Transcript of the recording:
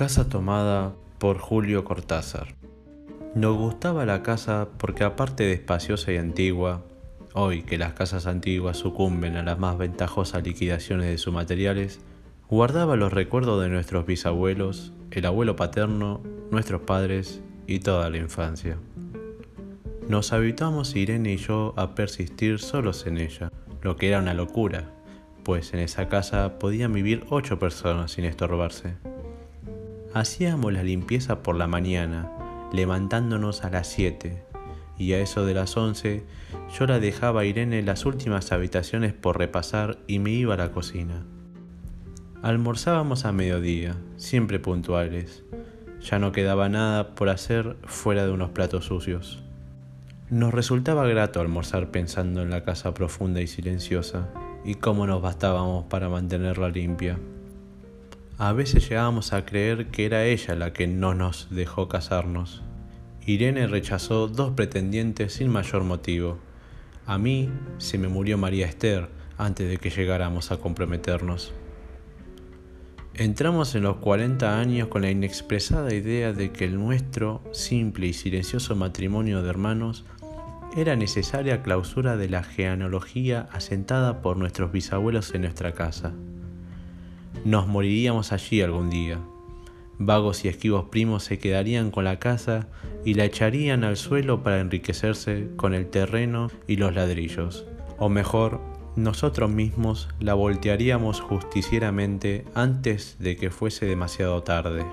Casa tomada por Julio Cortázar. Nos gustaba la casa porque aparte de espaciosa y antigua, hoy que las casas antiguas sucumben a las más ventajosas liquidaciones de sus materiales, guardaba los recuerdos de nuestros bisabuelos, el abuelo paterno, nuestros padres y toda la infancia. Nos habituamos Irene y yo a persistir solos en ella, lo que era una locura, pues en esa casa podían vivir ocho personas sin estorbarse. Hacíamos la limpieza por la mañana, levantándonos a las 7, y a eso de las 11 yo la dejaba a Irene en las últimas habitaciones por repasar y me iba a la cocina. Almorzábamos a mediodía, siempre puntuales. Ya no quedaba nada por hacer fuera de unos platos sucios. Nos resultaba grato almorzar pensando en la casa profunda y silenciosa y cómo nos bastábamos para mantenerla limpia. A veces llegábamos a creer que era ella la que no nos dejó casarnos. Irene rechazó dos pretendientes sin mayor motivo. A mí se me murió María Esther antes de que llegáramos a comprometernos. Entramos en los 40 años con la inexpresada idea de que el nuestro simple y silencioso matrimonio de hermanos era necesaria clausura de la genealogía asentada por nuestros bisabuelos en nuestra casa. Nos moriríamos allí algún día. Vagos y esquivos primos se quedarían con la casa y la echarían al suelo para enriquecerse con el terreno y los ladrillos. O mejor, nosotros mismos la voltearíamos justicieramente antes de que fuese demasiado tarde.